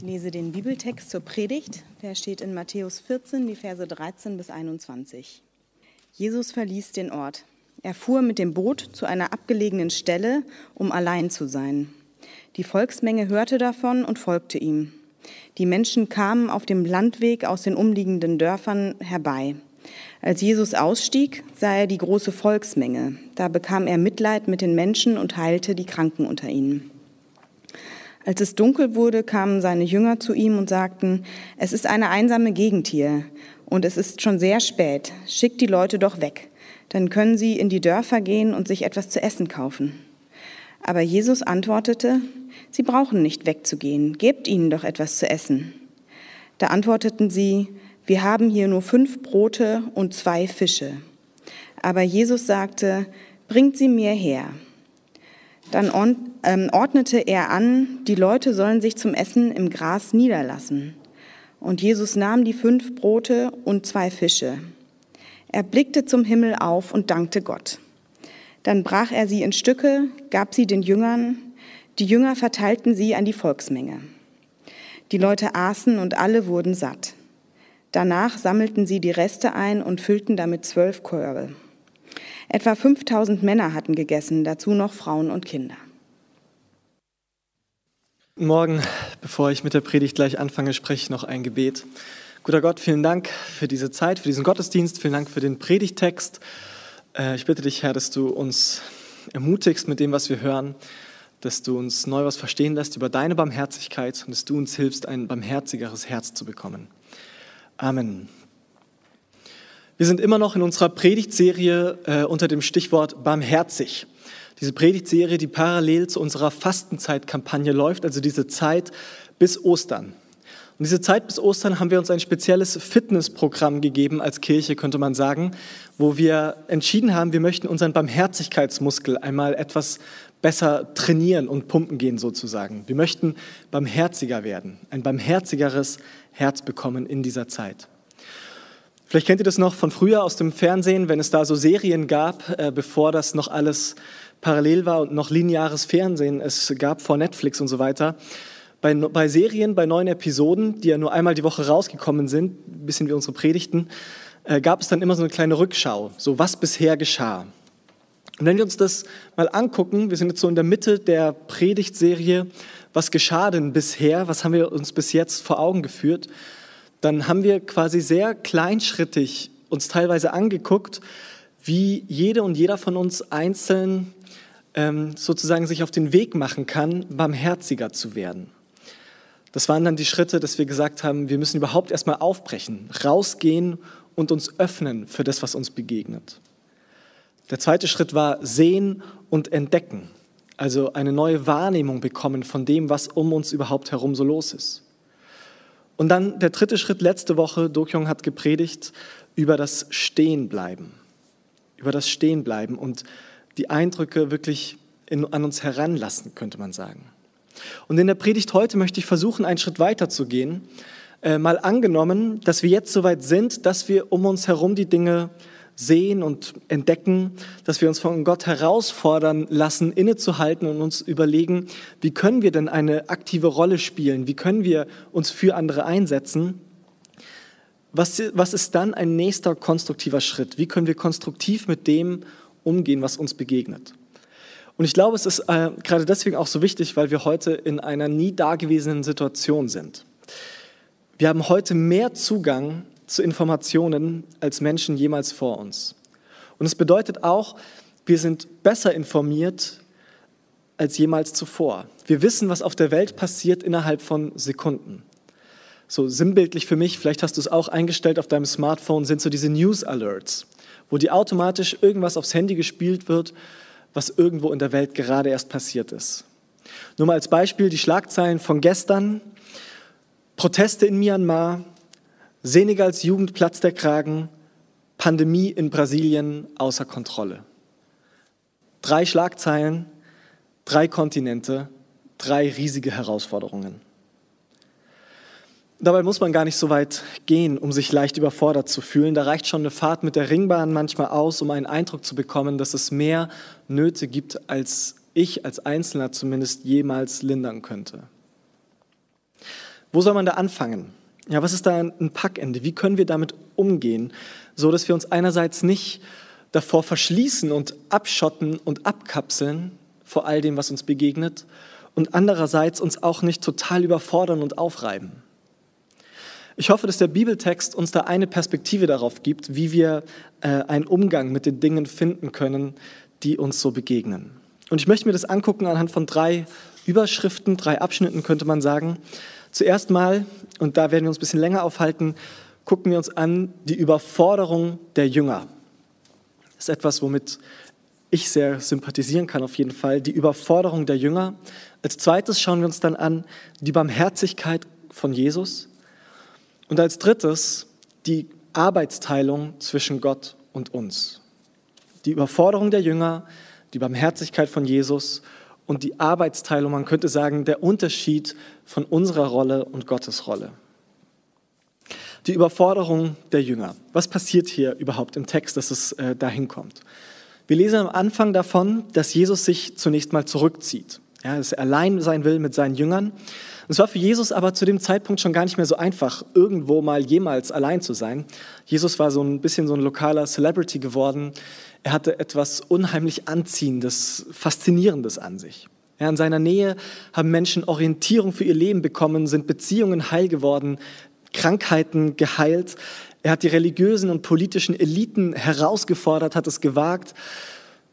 Ich lese den Bibeltext zur Predigt. Der steht in Matthäus 14, die Verse 13 bis 21. Jesus verließ den Ort. Er fuhr mit dem Boot zu einer abgelegenen Stelle, um allein zu sein. Die Volksmenge hörte davon und folgte ihm. Die Menschen kamen auf dem Landweg aus den umliegenden Dörfern herbei. Als Jesus ausstieg, sah er die große Volksmenge. Da bekam er Mitleid mit den Menschen und heilte die Kranken unter ihnen. Als es dunkel wurde, kamen seine Jünger zu ihm und sagten, es ist eine einsame Gegend hier und es ist schon sehr spät, schickt die Leute doch weg, dann können sie in die Dörfer gehen und sich etwas zu essen kaufen. Aber Jesus antwortete, sie brauchen nicht wegzugehen, gebt ihnen doch etwas zu essen. Da antworteten sie, wir haben hier nur fünf Brote und zwei Fische. Aber Jesus sagte, bringt sie mir her. Dann ähm, ordnete er an, die Leute sollen sich zum Essen im Gras niederlassen. Und Jesus nahm die fünf Brote und zwei Fische. Er blickte zum Himmel auf und dankte Gott. Dann brach er sie in Stücke, gab sie den Jüngern, die Jünger verteilten sie an die Volksmenge. Die Leute aßen und alle wurden satt. Danach sammelten sie die Reste ein und füllten damit zwölf Körbe. Etwa 5000 Männer hatten gegessen, dazu noch Frauen und Kinder. Morgen, bevor ich mit der Predigt gleich anfange, spreche ich noch ein Gebet. Guter Gott, vielen Dank für diese Zeit, für diesen Gottesdienst, vielen Dank für den Predigtext. Äh, ich bitte dich, Herr, dass du uns ermutigst mit dem, was wir hören, dass du uns neu was verstehen lässt über deine Barmherzigkeit und dass du uns hilfst, ein barmherzigeres Herz zu bekommen. Amen. Wir sind immer noch in unserer Predigtserie äh, unter dem Stichwort barmherzig. Diese Predigtserie, die parallel zu unserer Fastenzeitkampagne läuft, also diese Zeit bis Ostern. Und diese Zeit bis Ostern haben wir uns ein spezielles Fitnessprogramm gegeben als Kirche, könnte man sagen, wo wir entschieden haben, wir möchten unseren Barmherzigkeitsmuskel einmal etwas besser trainieren und pumpen gehen sozusagen. Wir möchten barmherziger werden, ein barmherzigeres Herz bekommen in dieser Zeit. Vielleicht kennt ihr das noch von früher aus dem Fernsehen, wenn es da so Serien gab, äh, bevor das noch alles parallel war und noch lineares Fernsehen es gab vor Netflix und so weiter. Bei, bei Serien, bei neuen Episoden, die ja nur einmal die Woche rausgekommen sind, ein bisschen wie unsere Predigten, äh, gab es dann immer so eine kleine Rückschau, so was bisher geschah. Und wenn wir uns das mal angucken, wir sind jetzt so in der Mitte der Predigtserie, was geschah denn bisher, was haben wir uns bis jetzt vor Augen geführt, dann haben wir quasi sehr kleinschrittig uns teilweise angeguckt, wie jede und jeder von uns einzeln ähm, sozusagen sich auf den Weg machen kann, barmherziger zu werden. Das waren dann die Schritte, dass wir gesagt haben, wir müssen überhaupt erstmal aufbrechen, rausgehen und uns öffnen für das, was uns begegnet. Der zweite Schritt war sehen und entdecken, also eine neue Wahrnehmung bekommen von dem, was um uns überhaupt herum so los ist. Und dann der dritte Schritt letzte Woche, Dokyong hat gepredigt über das Stehenbleiben, über das Stehenbleiben und die Eindrücke wirklich in, an uns heranlassen, könnte man sagen. Und in der Predigt heute möchte ich versuchen, einen Schritt weiter zu gehen. Äh, mal angenommen, dass wir jetzt soweit sind, dass wir um uns herum die Dinge sehen und entdecken, dass wir uns von Gott herausfordern lassen, innezuhalten und uns überlegen, wie können wir denn eine aktive Rolle spielen, wie können wir uns für andere einsetzen. Was, was ist dann ein nächster konstruktiver Schritt? Wie können wir konstruktiv mit dem umgehen, was uns begegnet? Und ich glaube, es ist äh, gerade deswegen auch so wichtig, weil wir heute in einer nie dagewesenen Situation sind. Wir haben heute mehr Zugang zu Informationen als Menschen jemals vor uns. Und es bedeutet auch, wir sind besser informiert als jemals zuvor. Wir wissen, was auf der Welt passiert innerhalb von Sekunden. So sinnbildlich für mich, vielleicht hast du es auch eingestellt auf deinem Smartphone, sind so diese News Alerts, wo dir automatisch irgendwas aufs Handy gespielt wird, was irgendwo in der Welt gerade erst passiert ist. Nur mal als Beispiel die Schlagzeilen von gestern. Proteste in Myanmar, Senegals Jugend platzt der Kragen, Pandemie in Brasilien außer Kontrolle. Drei Schlagzeilen, drei Kontinente, drei riesige Herausforderungen. Dabei muss man gar nicht so weit gehen, um sich leicht überfordert zu fühlen. Da reicht schon eine Fahrt mit der Ringbahn manchmal aus, um einen Eindruck zu bekommen, dass es mehr Nöte gibt, als ich als Einzelner zumindest jemals lindern könnte. Wo soll man da anfangen? Ja, was ist da ein Packende? Wie können wir damit umgehen, so dass wir uns einerseits nicht davor verschließen und abschotten und abkapseln vor all dem, was uns begegnet, und andererseits uns auch nicht total überfordern und aufreiben. Ich hoffe, dass der Bibeltext uns da eine Perspektive darauf gibt, wie wir äh, einen Umgang mit den Dingen finden können, die uns so begegnen. Und ich möchte mir das angucken anhand von drei Überschriften, drei Abschnitten könnte man sagen. Zuerst mal, und da werden wir uns ein bisschen länger aufhalten, gucken wir uns an die Überforderung der Jünger. Das ist etwas, womit ich sehr sympathisieren kann auf jeden Fall, die Überforderung der Jünger. Als zweites schauen wir uns dann an die Barmherzigkeit von Jesus. Und als drittes die Arbeitsteilung zwischen Gott und uns. Die Überforderung der Jünger, die Barmherzigkeit von Jesus und die Arbeitsteilung, man könnte sagen, der Unterschied von unserer Rolle und Gottes Rolle. Die Überforderung der Jünger. Was passiert hier überhaupt im Text, dass es äh, dahin kommt? Wir lesen am Anfang davon, dass Jesus sich zunächst mal zurückzieht. Ja, dass er allein sein will mit seinen Jüngern. Es war für Jesus aber zu dem Zeitpunkt schon gar nicht mehr so einfach, irgendwo mal jemals allein zu sein. Jesus war so ein bisschen so ein lokaler Celebrity geworden. Er hatte etwas unheimlich Anziehendes, Faszinierendes an sich. Ja, in seiner Nähe haben Menschen Orientierung für ihr Leben bekommen, sind Beziehungen heil geworden, Krankheiten geheilt. Er hat die religiösen und politischen Eliten herausgefordert, hat es gewagt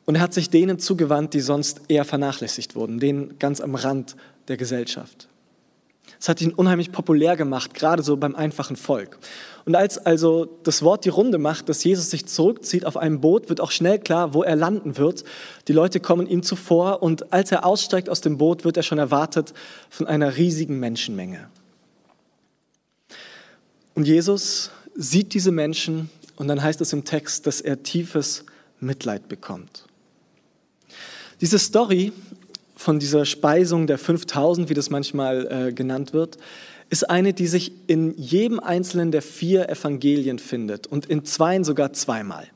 und er hat sich denen zugewandt, die sonst eher vernachlässigt wurden, denen ganz am Rand der Gesellschaft. Es hat ihn unheimlich populär gemacht, gerade so beim einfachen Volk. Und als also das Wort die Runde macht, dass Jesus sich zurückzieht auf einem Boot, wird auch schnell klar, wo er landen wird. Die Leute kommen ihm zuvor und als er aussteigt aus dem Boot, wird er schon erwartet von einer riesigen Menschenmenge. Und Jesus sieht diese Menschen und dann heißt es im Text, dass er tiefes Mitleid bekommt. Diese Story von dieser Speisung der 5000, wie das manchmal äh, genannt wird, ist eine, die sich in jedem einzelnen der vier Evangelien findet und in zweien sogar zweimal.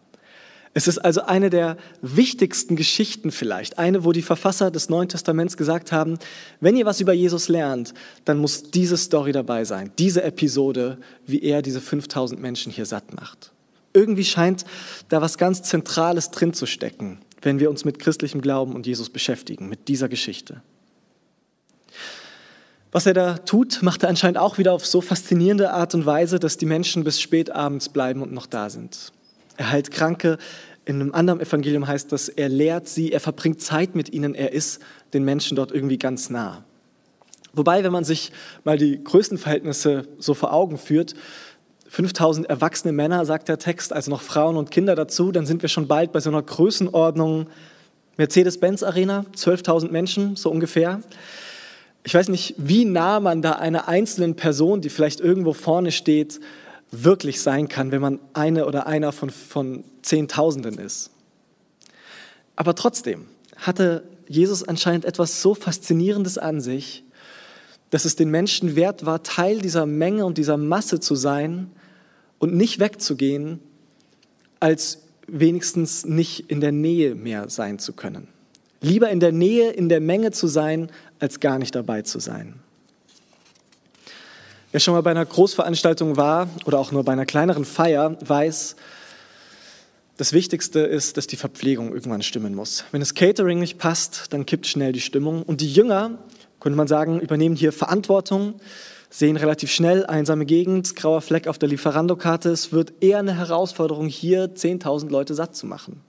Es ist also eine der wichtigsten Geschichten vielleicht, eine, wo die Verfasser des Neuen Testaments gesagt haben, wenn ihr was über Jesus lernt, dann muss diese Story dabei sein, diese Episode, wie er diese 5000 Menschen hier satt macht. Irgendwie scheint da was ganz Zentrales drin zu stecken wenn wir uns mit christlichem Glauben und Jesus beschäftigen, mit dieser Geschichte. Was er da tut, macht er anscheinend auch wieder auf so faszinierende Art und Weise, dass die Menschen bis spät abends bleiben und noch da sind. Er heilt Kranke. In einem anderen Evangelium heißt das, er lehrt sie, er verbringt Zeit mit ihnen, er ist den Menschen dort irgendwie ganz nah. Wobei, wenn man sich mal die Größenverhältnisse so vor Augen führt, 5000 erwachsene Männer, sagt der Text, also noch Frauen und Kinder dazu, dann sind wir schon bald bei so einer Größenordnung Mercedes-Benz Arena, 12.000 Menschen, so ungefähr. Ich weiß nicht, wie nah man da einer einzelnen Person, die vielleicht irgendwo vorne steht, wirklich sein kann, wenn man eine oder einer von, von Zehntausenden ist. Aber trotzdem hatte Jesus anscheinend etwas so Faszinierendes an sich, dass es den Menschen wert war, Teil dieser Menge und dieser Masse zu sein, und nicht wegzugehen, als wenigstens nicht in der Nähe mehr sein zu können. Lieber in der Nähe, in der Menge zu sein, als gar nicht dabei zu sein. Wer schon mal bei einer Großveranstaltung war oder auch nur bei einer kleineren Feier, weiß, das Wichtigste ist, dass die Verpflegung irgendwann stimmen muss. Wenn das Catering nicht passt, dann kippt schnell die Stimmung. Und die Jünger, könnte man sagen, übernehmen hier Verantwortung sehen relativ schnell einsame Gegend, grauer Fleck auf der Lieferando-Karte. Es wird eher eine Herausforderung, hier 10.000 Leute satt zu machen.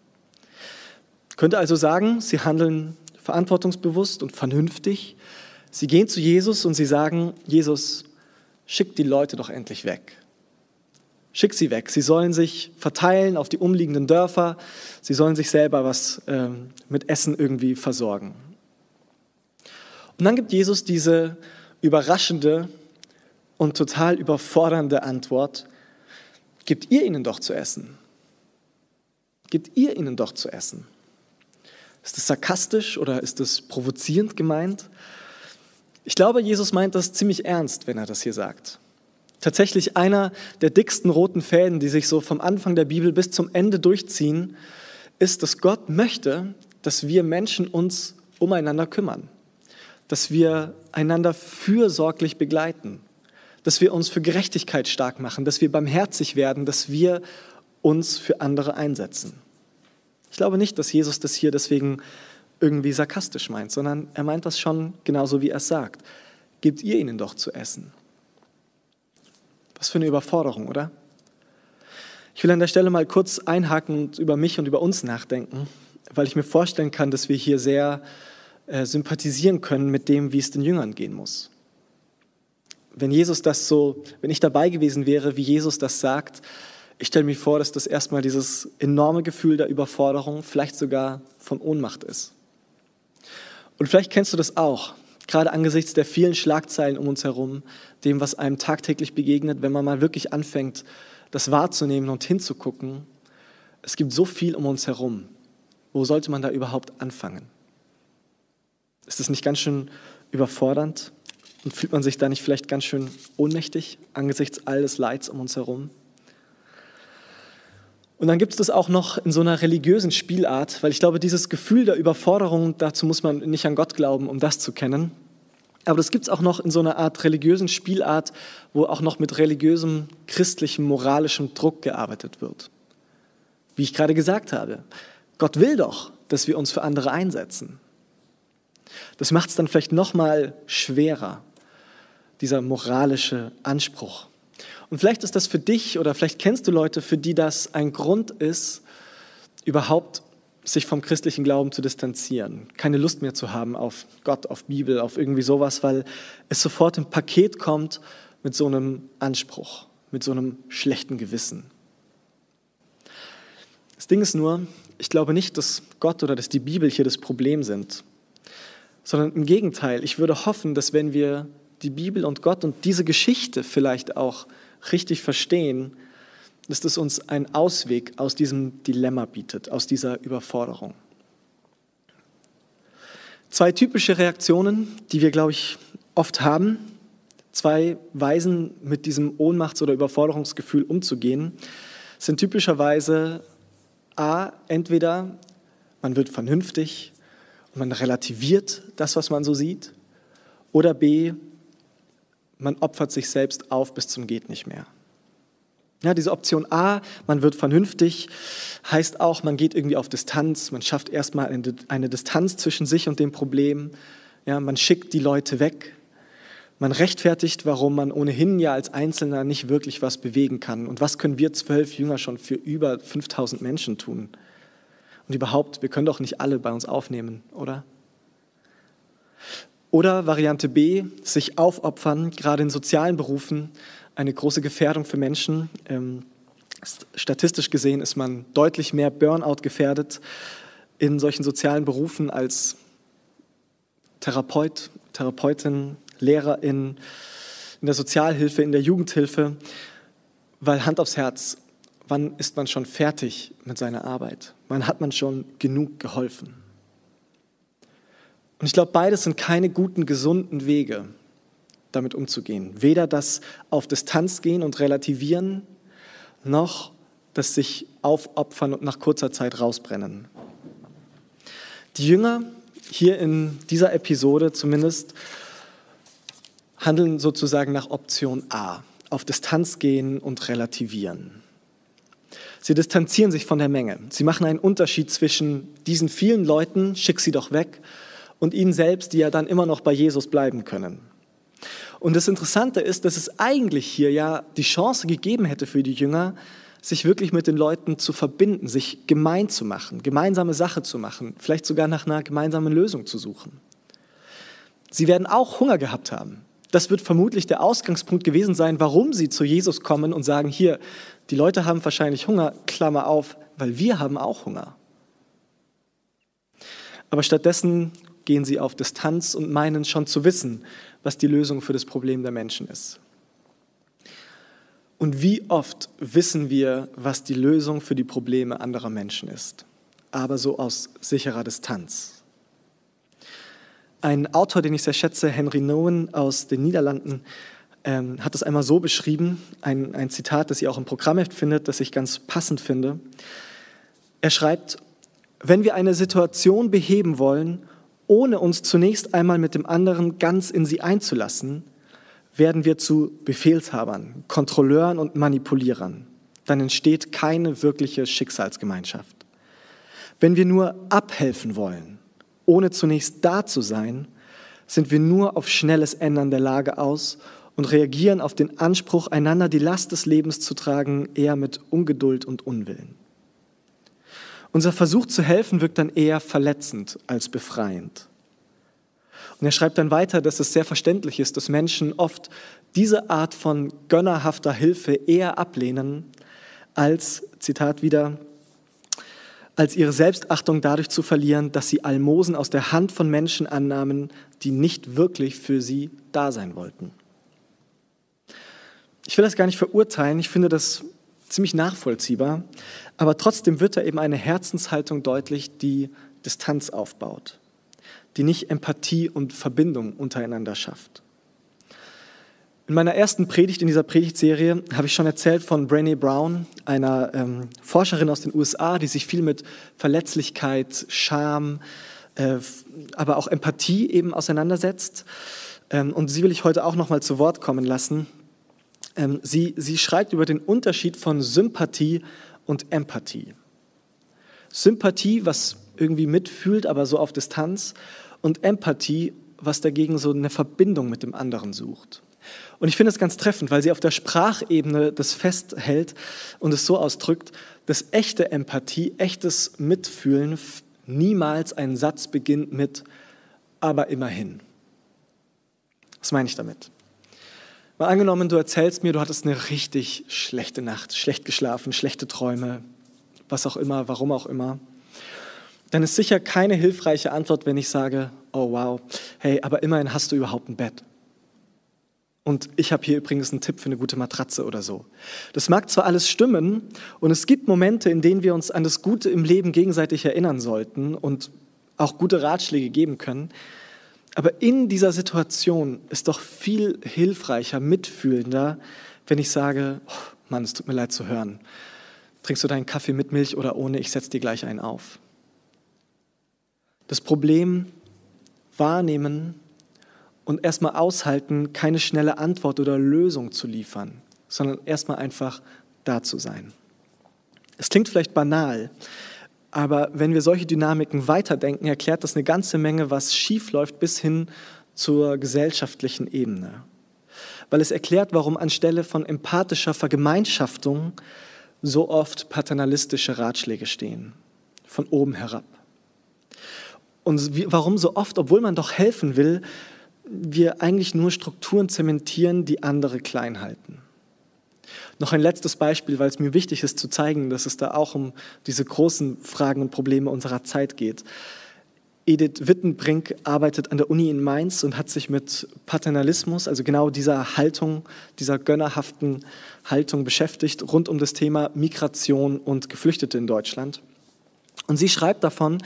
Könnte also sagen, sie handeln verantwortungsbewusst und vernünftig. Sie gehen zu Jesus und sie sagen, Jesus, schick die Leute doch endlich weg. Schick sie weg. Sie sollen sich verteilen auf die umliegenden Dörfer. Sie sollen sich selber was äh, mit Essen irgendwie versorgen. Und dann gibt Jesus diese überraschende und total überfordernde Antwort, gebt ihr ihnen doch zu essen. Gebt ihr ihnen doch zu essen. Ist das sarkastisch oder ist das provozierend gemeint? Ich glaube, Jesus meint das ziemlich ernst, wenn er das hier sagt. Tatsächlich einer der dicksten roten Fäden, die sich so vom Anfang der Bibel bis zum Ende durchziehen, ist, dass Gott möchte, dass wir Menschen uns umeinander kümmern, dass wir einander fürsorglich begleiten, dass wir uns für Gerechtigkeit stark machen, dass wir barmherzig werden, dass wir uns für andere einsetzen. Ich glaube nicht, dass Jesus das hier deswegen irgendwie sarkastisch meint, sondern er meint das schon genauso, wie er es sagt. Gebt ihr ihnen doch zu essen. Was für eine Überforderung, oder? Ich will an der Stelle mal kurz einhaken und über mich und über uns nachdenken, weil ich mir vorstellen kann, dass wir hier sehr äh, sympathisieren können mit dem, wie es den Jüngern gehen muss. Wenn Jesus das so, wenn ich dabei gewesen wäre, wie Jesus das sagt, ich stelle mir vor, dass das erstmal dieses enorme Gefühl der Überforderung, vielleicht sogar von Ohnmacht ist. Und vielleicht kennst du das auch, gerade angesichts der vielen Schlagzeilen um uns herum, dem, was einem tagtäglich begegnet, wenn man mal wirklich anfängt, das wahrzunehmen und hinzugucken. Es gibt so viel um uns herum. Wo sollte man da überhaupt anfangen? Ist das nicht ganz schön überfordernd? Und fühlt man sich da nicht vielleicht ganz schön ohnmächtig angesichts all des Leids um uns herum? Und dann gibt es das auch noch in so einer religiösen Spielart, weil ich glaube, dieses Gefühl der Überforderung, dazu muss man nicht an Gott glauben, um das zu kennen. Aber das gibt es auch noch in so einer Art religiösen Spielart, wo auch noch mit religiösem, christlichem, moralischem Druck gearbeitet wird. Wie ich gerade gesagt habe, Gott will doch, dass wir uns für andere einsetzen. Das macht es dann vielleicht noch mal schwerer, dieser moralische Anspruch. Und vielleicht ist das für dich oder vielleicht kennst du Leute, für die das ein Grund ist, überhaupt sich vom christlichen Glauben zu distanzieren, keine Lust mehr zu haben auf Gott, auf Bibel, auf irgendwie sowas, weil es sofort im Paket kommt mit so einem Anspruch, mit so einem schlechten Gewissen. Das Ding ist nur, ich glaube nicht, dass Gott oder dass die Bibel hier das Problem sind, sondern im Gegenteil, ich würde hoffen, dass wenn wir die Bibel und Gott und diese Geschichte vielleicht auch richtig verstehen, dass das uns einen Ausweg aus diesem Dilemma bietet, aus dieser Überforderung. Zwei typische Reaktionen, die wir, glaube ich, oft haben, zwei Weisen mit diesem Ohnmachts- oder Überforderungsgefühl umzugehen, sind typischerweise A, entweder man wird vernünftig und man relativiert das, was man so sieht, oder B, man opfert sich selbst auf bis zum geht nicht mehr. Ja, diese Option A, man wird vernünftig, heißt auch, man geht irgendwie auf Distanz, man schafft erstmal eine, Distanz zwischen sich und dem Problem, ja, man schickt die Leute weg, man rechtfertigt, warum man ohnehin ja als Einzelner nicht wirklich was bewegen kann. Und was können wir zwölf Jünger schon für über 5000 Menschen tun? Und überhaupt, wir können doch nicht alle bei uns aufnehmen, oder? Oder Variante B, sich aufopfern, gerade in sozialen Berufen, eine große Gefährdung für Menschen. Ähm, statistisch gesehen ist man deutlich mehr Burnout gefährdet in solchen sozialen Berufen als Therapeut, Therapeutin, Lehrerin, in der Sozialhilfe, in der Jugendhilfe, weil Hand aufs Herz, wann ist man schon fertig mit seiner Arbeit? Wann hat man schon genug geholfen? Und ich glaube, beides sind keine guten, gesunden Wege, damit umzugehen. Weder das auf Distanz gehen und relativieren, noch das sich aufopfern und nach kurzer Zeit rausbrennen. Die Jünger hier in dieser Episode zumindest handeln sozusagen nach Option A, auf Distanz gehen und relativieren. Sie distanzieren sich von der Menge. Sie machen einen Unterschied zwischen diesen vielen Leuten, schick sie doch weg, und ihnen selbst, die ja dann immer noch bei Jesus bleiben können. Und das Interessante ist, dass es eigentlich hier ja die Chance gegeben hätte für die Jünger, sich wirklich mit den Leuten zu verbinden, sich gemein zu machen, gemeinsame Sache zu machen, vielleicht sogar nach einer gemeinsamen Lösung zu suchen. Sie werden auch Hunger gehabt haben. Das wird vermutlich der Ausgangspunkt gewesen sein, warum sie zu Jesus kommen und sagen, hier, die Leute haben wahrscheinlich Hunger, Klammer auf, weil wir haben auch Hunger. Aber stattdessen gehen sie auf Distanz und meinen schon zu wissen, was die Lösung für das Problem der Menschen ist. Und wie oft wissen wir, was die Lösung für die Probleme anderer Menschen ist, aber so aus sicherer Distanz. Ein Autor, den ich sehr schätze, Henry Nowen aus den Niederlanden, ähm, hat es einmal so beschrieben, ein, ein Zitat, das ihr auch im Programmheft findet, das ich ganz passend finde. Er schreibt, wenn wir eine Situation beheben wollen, ohne uns zunächst einmal mit dem anderen ganz in sie einzulassen, werden wir zu Befehlshabern, Kontrolleuren und Manipulierern. Dann entsteht keine wirkliche Schicksalsgemeinschaft. Wenn wir nur abhelfen wollen, ohne zunächst da zu sein, sind wir nur auf schnelles Ändern der Lage aus und reagieren auf den Anspruch, einander die Last des Lebens zu tragen, eher mit Ungeduld und Unwillen. Unser Versuch zu helfen wirkt dann eher verletzend als befreiend. Und er schreibt dann weiter, dass es sehr verständlich ist, dass Menschen oft diese Art von gönnerhafter Hilfe eher ablehnen, als, Zitat wieder, als ihre Selbstachtung dadurch zu verlieren, dass sie Almosen aus der Hand von Menschen annahmen, die nicht wirklich für sie da sein wollten. Ich will das gar nicht verurteilen, ich finde das ziemlich nachvollziehbar, aber trotzdem wird da eben eine Herzenshaltung deutlich, die Distanz aufbaut, die nicht Empathie und Verbindung untereinander schafft. In meiner ersten Predigt in dieser Predigtserie habe ich schon erzählt von Brené Brown, einer ähm, Forscherin aus den USA, die sich viel mit Verletzlichkeit, Scham, äh, aber auch Empathie eben auseinandersetzt. Ähm, und sie will ich heute auch noch mal zu Wort kommen lassen. Ähm, sie, sie schreibt über den Unterschied von Sympathie und Empathie. Sympathie, was irgendwie mitfühlt, aber so auf Distanz, und Empathie, was dagegen so eine Verbindung mit dem anderen sucht. Und ich finde es ganz treffend, weil sie auf der Sprachebene das festhält und es so ausdrückt, dass echte Empathie, echtes Mitfühlen niemals ein Satz beginnt mit aber immerhin. Was meine ich damit? Mal angenommen, du erzählst mir, du hattest eine richtig schlechte Nacht, schlecht geschlafen, schlechte Träume, was auch immer, warum auch immer. Dann ist sicher keine hilfreiche Antwort, wenn ich sage, oh wow, hey, aber immerhin hast du überhaupt ein Bett. Und ich habe hier übrigens einen Tipp für eine gute Matratze oder so. Das mag zwar alles stimmen und es gibt Momente, in denen wir uns an das Gute im Leben gegenseitig erinnern sollten und auch gute Ratschläge geben können, aber in dieser Situation ist doch viel hilfreicher, mitfühlender, wenn ich sage, oh Mann, es tut mir leid zu hören. Trinkst du deinen Kaffee mit Milch oder ohne? Ich setze dir gleich einen auf. Das Problem wahrnehmen und erstmal aushalten, keine schnelle Antwort oder Lösung zu liefern, sondern erstmal einfach da zu sein. Es klingt vielleicht banal, aber wenn wir solche Dynamiken weiterdenken, erklärt das eine ganze Menge, was schiefläuft bis hin zur gesellschaftlichen Ebene. Weil es erklärt, warum anstelle von empathischer Vergemeinschaftung so oft paternalistische Ratschläge stehen, von oben herab. Und warum so oft, obwohl man doch helfen will, wir eigentlich nur Strukturen zementieren, die andere klein halten. Noch ein letztes Beispiel, weil es mir wichtig ist zu zeigen, dass es da auch um diese großen Fragen und Probleme unserer Zeit geht. Edith Wittenbrink arbeitet an der Uni in Mainz und hat sich mit Paternalismus, also genau dieser Haltung, dieser gönnerhaften Haltung beschäftigt, rund um das Thema Migration und Geflüchtete in Deutschland. Und sie schreibt davon,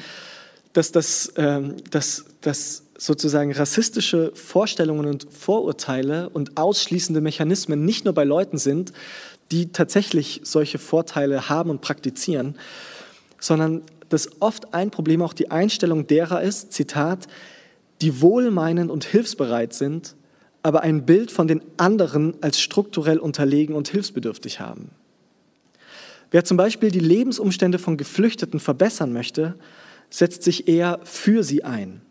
dass das, ähm, dass, dass sozusagen rassistische Vorstellungen und Vorurteile und ausschließende Mechanismen nicht nur bei Leuten sind, die tatsächlich solche Vorteile haben und praktizieren, sondern dass oft ein Problem auch die Einstellung derer ist, Zitat, die wohlmeinend und hilfsbereit sind, aber ein Bild von den anderen als strukturell unterlegen und hilfsbedürftig haben. Wer zum Beispiel die Lebensumstände von Geflüchteten verbessern möchte, setzt sich eher für sie ein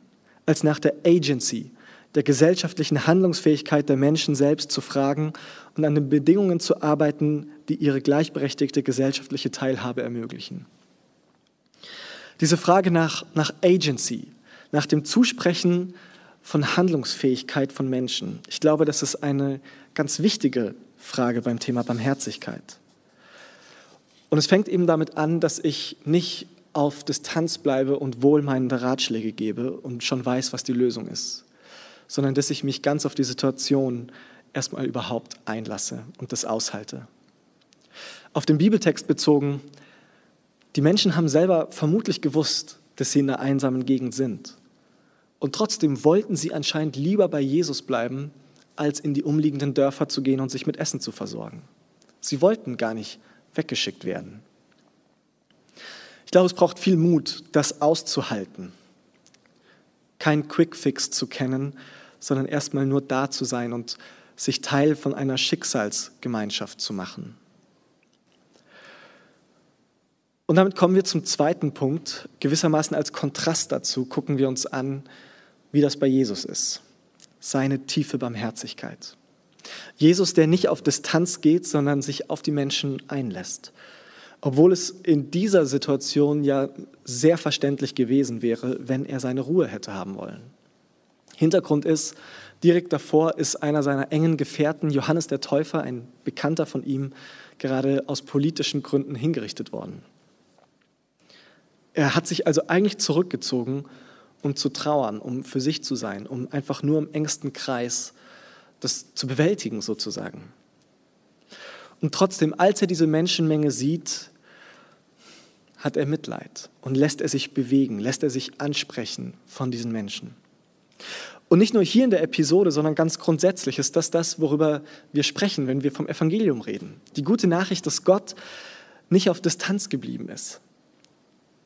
als nach der Agency, der gesellschaftlichen Handlungsfähigkeit der Menschen selbst zu fragen und an den Bedingungen zu arbeiten, die ihre gleichberechtigte gesellschaftliche Teilhabe ermöglichen. Diese Frage nach, nach Agency, nach dem Zusprechen von Handlungsfähigkeit von Menschen, ich glaube, das ist eine ganz wichtige Frage beim Thema Barmherzigkeit. Und es fängt eben damit an, dass ich nicht auf Distanz bleibe und wohlmeinende Ratschläge gebe und schon weiß, was die Lösung ist, sondern dass ich mich ganz auf die Situation erstmal überhaupt einlasse und das aushalte. Auf den Bibeltext bezogen, die Menschen haben selber vermutlich gewusst, dass sie in einer einsamen Gegend sind. Und trotzdem wollten sie anscheinend lieber bei Jesus bleiben, als in die umliegenden Dörfer zu gehen und sich mit Essen zu versorgen. Sie wollten gar nicht weggeschickt werden. Ich glaube, es braucht viel Mut, das auszuhalten. Kein Quickfix zu kennen, sondern erstmal nur da zu sein und sich Teil von einer Schicksalsgemeinschaft zu machen. Und damit kommen wir zum zweiten Punkt. Gewissermaßen als Kontrast dazu gucken wir uns an, wie das bei Jesus ist. Seine tiefe Barmherzigkeit. Jesus, der nicht auf Distanz geht, sondern sich auf die Menschen einlässt. Obwohl es in dieser Situation ja sehr verständlich gewesen wäre, wenn er seine Ruhe hätte haben wollen. Hintergrund ist, direkt davor ist einer seiner engen Gefährten, Johannes der Täufer, ein Bekannter von ihm, gerade aus politischen Gründen hingerichtet worden. Er hat sich also eigentlich zurückgezogen, um zu trauern, um für sich zu sein, um einfach nur im engsten Kreis das zu bewältigen sozusagen. Und trotzdem, als er diese Menschenmenge sieht, hat er Mitleid und lässt er sich bewegen, lässt er sich ansprechen von diesen Menschen. Und nicht nur hier in der Episode, sondern ganz grundsätzlich ist das das, worüber wir sprechen, wenn wir vom Evangelium reden. Die gute Nachricht, dass Gott nicht auf Distanz geblieben ist,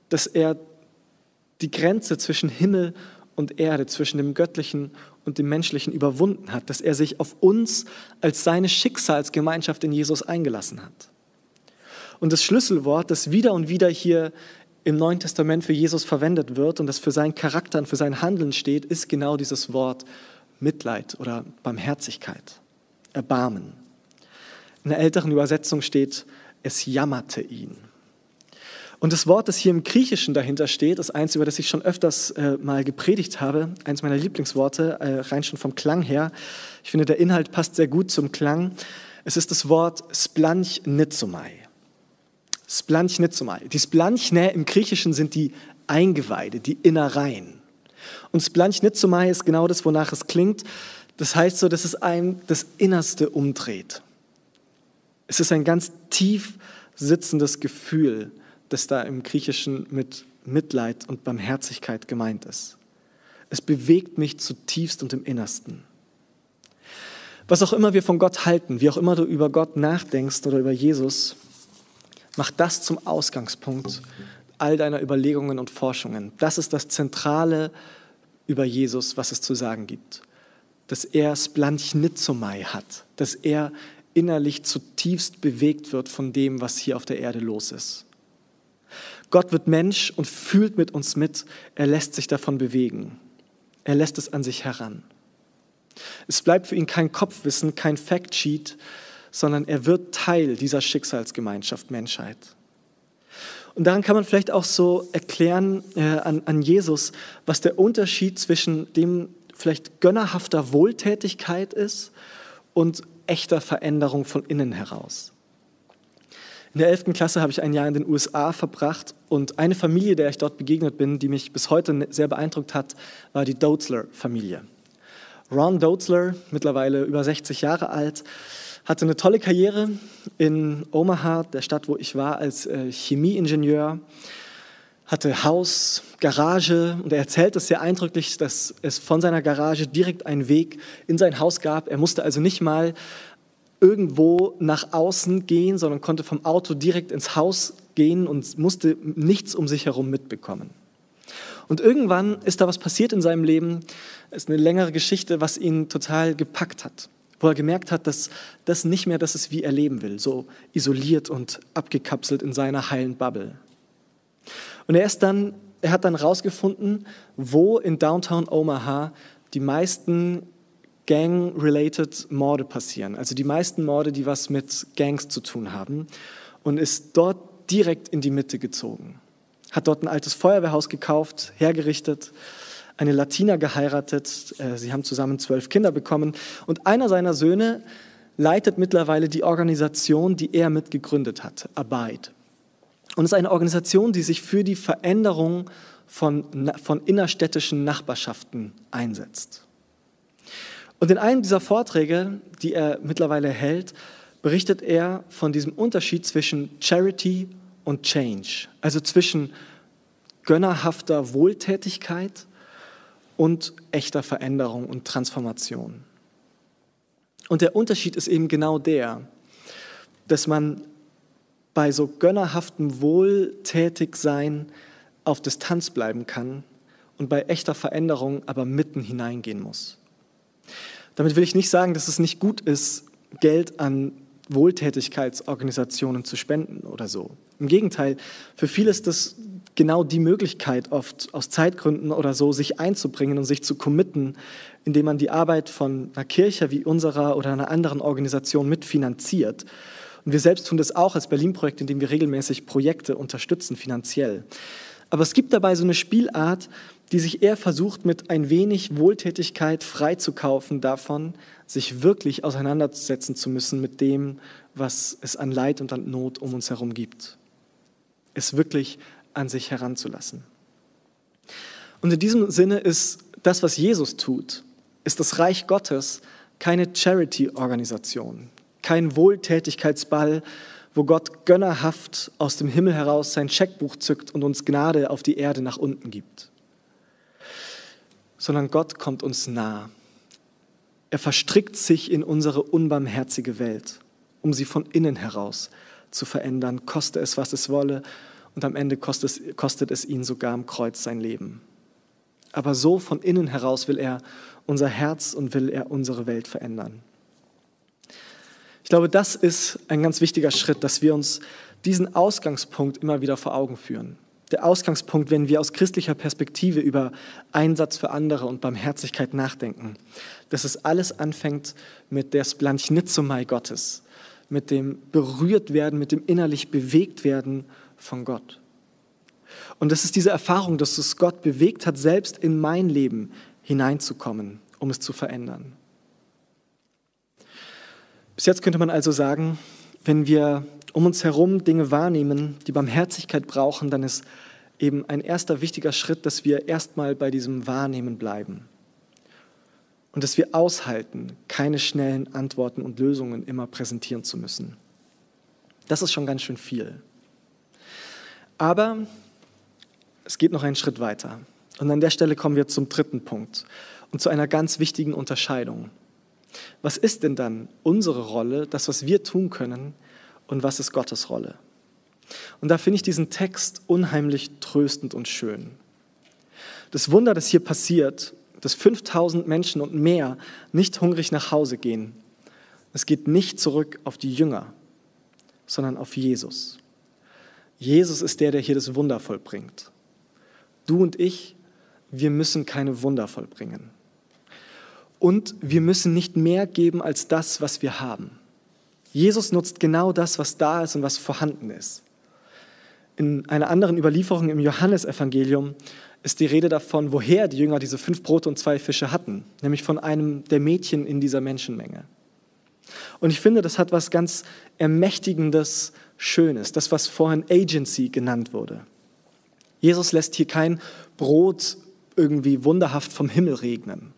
dass er die Grenze zwischen Himmel und Erde, zwischen dem Göttlichen und dem Menschlichen überwunden hat, dass er sich auf uns als seine Schicksalsgemeinschaft in Jesus eingelassen hat. Und das Schlüsselwort, das wieder und wieder hier im Neuen Testament für Jesus verwendet wird und das für seinen Charakter und für sein Handeln steht, ist genau dieses Wort Mitleid oder Barmherzigkeit, Erbarmen. In der älteren Übersetzung steht, es jammerte ihn. Und das Wort, das hier im Griechischen dahinter steht, ist eins, über das ich schon öfters äh, mal gepredigt habe, eins meiner Lieblingsworte, äh, rein schon vom Klang her. Ich finde, der Inhalt passt sehr gut zum Klang. Es ist das Wort splanchnitzomai. Splanchnitzomai. Die Splanchne im Griechischen sind die Eingeweide, die Innereien. Und Splanchnitzomai ist genau das, wonach es klingt. Das heißt so, dass es einem das Innerste umdreht. Es ist ein ganz tief sitzendes Gefühl, das da im Griechischen mit Mitleid und Barmherzigkeit gemeint ist. Es bewegt mich zutiefst und im Innersten. Was auch immer wir von Gott halten, wie auch immer du über Gott nachdenkst oder über Jesus, mach das zum Ausgangspunkt all deiner Überlegungen und Forschungen. Das ist das Zentrale über Jesus, was es zu sagen gibt. Dass er Splanchnitzomai hat, dass er innerlich zutiefst bewegt wird von dem, was hier auf der Erde los ist. Gott wird Mensch und fühlt mit uns mit. Er lässt sich davon bewegen. Er lässt es an sich heran. Es bleibt für ihn kein Kopfwissen, kein Factsheet, sondern er wird Teil dieser Schicksalsgemeinschaft Menschheit. Und daran kann man vielleicht auch so erklären äh, an, an Jesus, was der Unterschied zwischen dem vielleicht gönnerhafter Wohltätigkeit ist und echter Veränderung von innen heraus. In der 11. Klasse habe ich ein Jahr in den USA verbracht und eine Familie, der ich dort begegnet bin, die mich bis heute ne, sehr beeindruckt hat, war die Dotzler-Familie. Ron Dotzler, mittlerweile über 60 Jahre alt, hatte eine tolle Karriere in Omaha, der Stadt, wo ich war, als äh, Chemieingenieur, hatte Haus, Garage und er erzählt es sehr eindrücklich, dass es von seiner Garage direkt einen Weg in sein Haus gab. Er musste also nicht mal irgendwo nach außen gehen, sondern konnte vom Auto direkt ins Haus gehen und musste nichts um sich herum mitbekommen. Und irgendwann ist da was passiert in seinem Leben, ist eine längere Geschichte, was ihn total gepackt hat, wo er gemerkt hat, dass das nicht mehr das ist, wie er leben will, so isoliert und abgekapselt in seiner heilen Bubble. Und er ist dann, er hat dann herausgefunden, wo in Downtown Omaha die meisten Gang-related Morde passieren. Also die meisten Morde, die was mit Gangs zu tun haben. Und ist dort direkt in die Mitte gezogen. Hat dort ein altes Feuerwehrhaus gekauft, hergerichtet, eine Latina geheiratet. Äh, sie haben zusammen zwölf Kinder bekommen. Und einer seiner Söhne leitet mittlerweile die Organisation, die er mitgegründet hat, Abide. Und es ist eine Organisation, die sich für die Veränderung von, von innerstädtischen Nachbarschaften einsetzt. Und in einem dieser Vorträge, die er mittlerweile hält, berichtet er von diesem Unterschied zwischen Charity und Change, also zwischen gönnerhafter Wohltätigkeit und echter Veränderung und Transformation. Und der Unterschied ist eben genau der, dass man bei so gönnerhaftem Wohltätigsein auf Distanz bleiben kann und bei echter Veränderung aber mitten hineingehen muss. Damit will ich nicht sagen, dass es nicht gut ist, Geld an Wohltätigkeitsorganisationen zu spenden oder so. Im Gegenteil, für viele ist das genau die Möglichkeit, oft aus Zeitgründen oder so, sich einzubringen und sich zu committen, indem man die Arbeit von einer Kirche wie unserer oder einer anderen Organisation mitfinanziert. Und wir selbst tun das auch als Berlin-Projekt, indem wir regelmäßig Projekte unterstützen, finanziell. Aber es gibt dabei so eine Spielart, die sich eher versucht, mit ein wenig Wohltätigkeit freizukaufen davon, sich wirklich auseinandersetzen zu müssen mit dem, was es an Leid und an Not um uns herum gibt. Es wirklich an sich heranzulassen. Und in diesem Sinne ist das, was Jesus tut, ist das Reich Gottes keine Charity-Organisation, kein Wohltätigkeitsball, wo Gott gönnerhaft aus dem Himmel heraus sein Scheckbuch zückt und uns Gnade auf die Erde nach unten gibt, sondern Gott kommt uns nah. Er verstrickt sich in unsere unbarmherzige Welt, um sie von innen heraus zu verändern, koste es, was es wolle, und am Ende kostet es, kostet es ihn sogar am Kreuz sein Leben. Aber so von innen heraus will er unser Herz und will er unsere Welt verändern. Ich glaube, das ist ein ganz wichtiger Schritt, dass wir uns diesen Ausgangspunkt immer wieder vor Augen führen. Der Ausgangspunkt, wenn wir aus christlicher Perspektive über Einsatz für andere und Barmherzigkeit nachdenken, dass es alles anfängt mit der Splanchnitzumai Gottes, mit dem berührt werden, mit dem innerlich bewegt werden von Gott. Und das ist diese Erfahrung, dass es Gott bewegt hat, selbst in mein Leben hineinzukommen, um es zu verändern. Bis jetzt könnte man also sagen, wenn wir um uns herum Dinge wahrnehmen, die Barmherzigkeit brauchen, dann ist eben ein erster wichtiger Schritt, dass wir erstmal bei diesem Wahrnehmen bleiben. Und dass wir aushalten, keine schnellen Antworten und Lösungen immer präsentieren zu müssen. Das ist schon ganz schön viel. Aber es geht noch einen Schritt weiter. Und an der Stelle kommen wir zum dritten Punkt und zu einer ganz wichtigen Unterscheidung. Was ist denn dann unsere Rolle, das, was wir tun können, und was ist Gottes Rolle? Und da finde ich diesen Text unheimlich tröstend und schön. Das Wunder, das hier passiert, dass 5000 Menschen und mehr nicht hungrig nach Hause gehen, es geht nicht zurück auf die Jünger, sondern auf Jesus. Jesus ist der, der hier das Wunder vollbringt. Du und ich, wir müssen keine Wunder vollbringen. Und wir müssen nicht mehr geben als das, was wir haben. Jesus nutzt genau das, was da ist und was vorhanden ist. In einer anderen Überlieferung im Johannesevangelium ist die Rede davon, woher die Jünger diese fünf Brote und zwei Fische hatten, nämlich von einem der Mädchen in dieser Menschenmenge. Und ich finde, das hat was ganz Ermächtigendes, Schönes, das, was vorhin Agency genannt wurde. Jesus lässt hier kein Brot irgendwie wunderhaft vom Himmel regnen,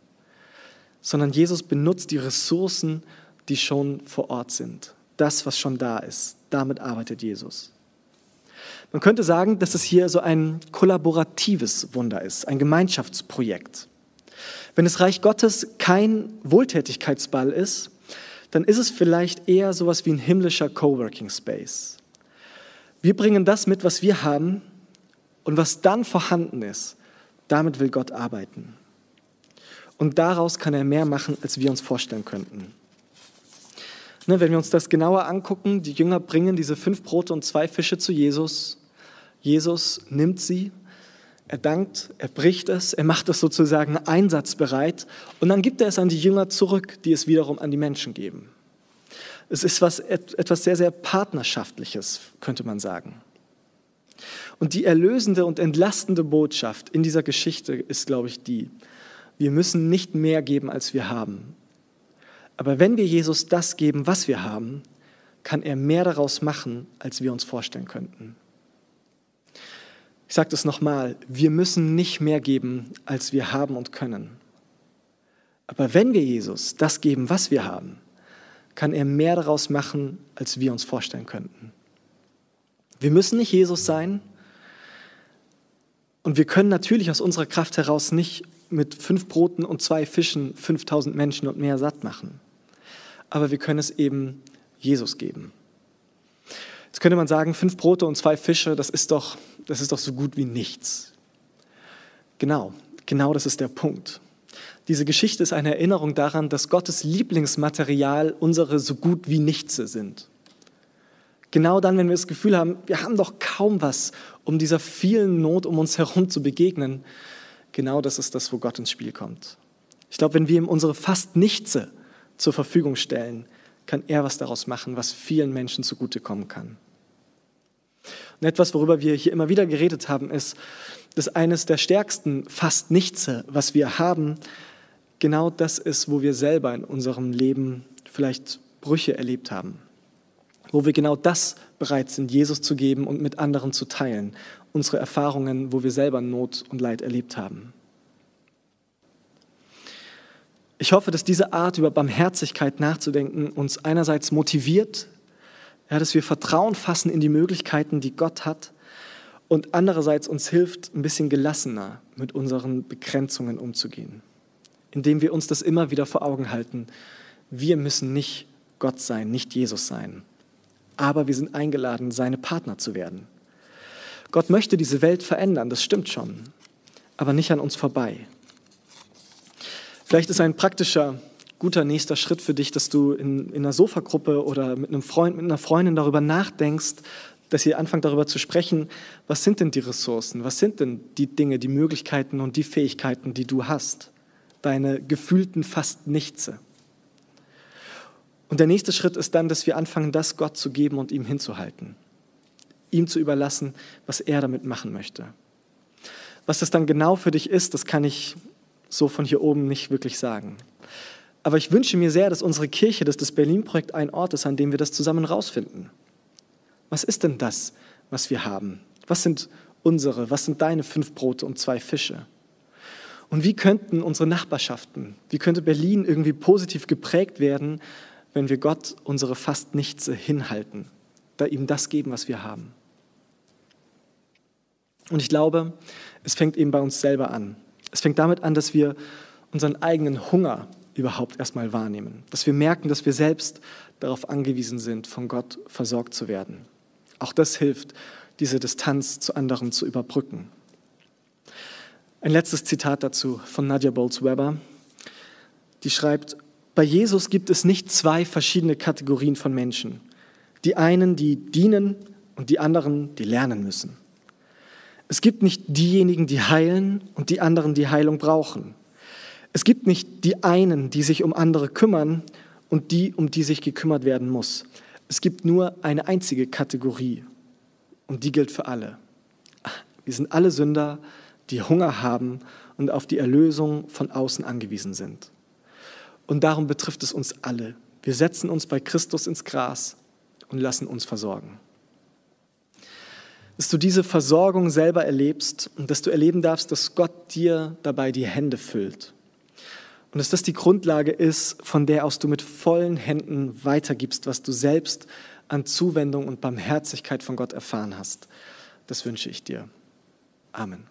sondern Jesus benutzt die Ressourcen, die schon vor Ort sind. Das, was schon da ist, damit arbeitet Jesus. Man könnte sagen, dass es hier so ein kollaboratives Wunder ist, ein Gemeinschaftsprojekt. Wenn das Reich Gottes kein Wohltätigkeitsball ist, dann ist es vielleicht eher sowas wie ein himmlischer Coworking Space. Wir bringen das mit, was wir haben und was dann vorhanden ist, damit will Gott arbeiten. Und daraus kann er mehr machen, als wir uns vorstellen könnten. Ne, wenn wir uns das genauer angucken, die Jünger bringen diese fünf Brote und zwei Fische zu Jesus. Jesus nimmt sie, er dankt, er bricht es, er macht es sozusagen einsatzbereit und dann gibt er es an die Jünger zurück, die es wiederum an die Menschen geben. Es ist was, etwas sehr, sehr Partnerschaftliches, könnte man sagen. Und die erlösende und entlastende Botschaft in dieser Geschichte ist, glaube ich, die, wir müssen nicht mehr geben, als wir haben. Aber wenn wir Jesus das geben, was wir haben, kann er mehr daraus machen, als wir uns vorstellen könnten. Ich sage das nochmal, wir müssen nicht mehr geben, als wir haben und können. Aber wenn wir Jesus das geben, was wir haben, kann er mehr daraus machen, als wir uns vorstellen könnten. Wir müssen nicht Jesus sein und wir können natürlich aus unserer Kraft heraus nicht mit fünf Broten und zwei Fischen 5000 Menschen und mehr satt machen. Aber wir können es eben Jesus geben. Jetzt könnte man sagen, fünf Brote und zwei Fische, das ist doch, das ist doch so gut wie nichts. Genau, genau das ist der Punkt. Diese Geschichte ist eine Erinnerung daran, dass Gottes Lieblingsmaterial unsere so gut wie nichts sind. Genau dann, wenn wir das Gefühl haben, wir haben doch kaum was, um dieser vielen Not um uns herum zu begegnen, genau das ist das, wo Gott ins Spiel kommt. Ich glaube, wenn wir ihm unsere fast nichts zur Verfügung stellen, kann er was daraus machen, was vielen Menschen zugutekommen kann. Und etwas, worüber wir hier immer wieder geredet haben, ist, dass eines der stärksten fast nichts, was wir haben, genau das ist, wo wir selber in unserem Leben vielleicht Brüche erlebt haben. Wo wir genau das bereit sind, Jesus zu geben und mit anderen zu teilen. Unsere Erfahrungen, wo wir selber Not und Leid erlebt haben. Ich hoffe, dass diese Art über Barmherzigkeit nachzudenken uns einerseits motiviert, ja, dass wir Vertrauen fassen in die Möglichkeiten, die Gott hat, und andererseits uns hilft, ein bisschen gelassener mit unseren Begrenzungen umzugehen, indem wir uns das immer wieder vor Augen halten. Wir müssen nicht Gott sein, nicht Jesus sein, aber wir sind eingeladen, seine Partner zu werden. Gott möchte diese Welt verändern, das stimmt schon, aber nicht an uns vorbei. Vielleicht ist ein praktischer, guter nächster Schritt für dich, dass du in, in einer Sofagruppe oder mit einem Freund, mit einer Freundin darüber nachdenkst, dass ihr anfangt darüber zu sprechen, was sind denn die Ressourcen, was sind denn die Dinge, die Möglichkeiten und die Fähigkeiten, die du hast, deine gefühlten fast Nichtse. Und der nächste Schritt ist dann, dass wir anfangen, das Gott zu geben und ihm hinzuhalten, ihm zu überlassen, was er damit machen möchte. Was das dann genau für dich ist, das kann ich so von hier oben nicht wirklich sagen. Aber ich wünsche mir sehr, dass unsere Kirche, dass das Berlin-Projekt ein Ort ist, an dem wir das zusammen rausfinden. Was ist denn das, was wir haben? Was sind unsere, was sind deine fünf Brote und zwei Fische? Und wie könnten unsere Nachbarschaften, wie könnte Berlin irgendwie positiv geprägt werden, wenn wir Gott unsere fast nichts hinhalten, da ihm das geben, was wir haben? Und ich glaube, es fängt eben bei uns selber an. Es fängt damit an, dass wir unseren eigenen Hunger überhaupt erstmal wahrnehmen. Dass wir merken, dass wir selbst darauf angewiesen sind, von Gott versorgt zu werden. Auch das hilft, diese Distanz zu anderen zu überbrücken. Ein letztes Zitat dazu von Nadia Bolz-Weber. Die schreibt, bei Jesus gibt es nicht zwei verschiedene Kategorien von Menschen. Die einen, die dienen und die anderen, die lernen müssen. Es gibt nicht diejenigen, die heilen und die anderen, die Heilung brauchen. Es gibt nicht die einen, die sich um andere kümmern und die, um die sich gekümmert werden muss. Es gibt nur eine einzige Kategorie und die gilt für alle. Wir sind alle Sünder, die Hunger haben und auf die Erlösung von außen angewiesen sind. Und darum betrifft es uns alle. Wir setzen uns bei Christus ins Gras und lassen uns versorgen dass du diese Versorgung selber erlebst und dass du erleben darfst, dass Gott dir dabei die Hände füllt. Und dass das die Grundlage ist, von der aus du mit vollen Händen weitergibst, was du selbst an Zuwendung und Barmherzigkeit von Gott erfahren hast. Das wünsche ich dir. Amen.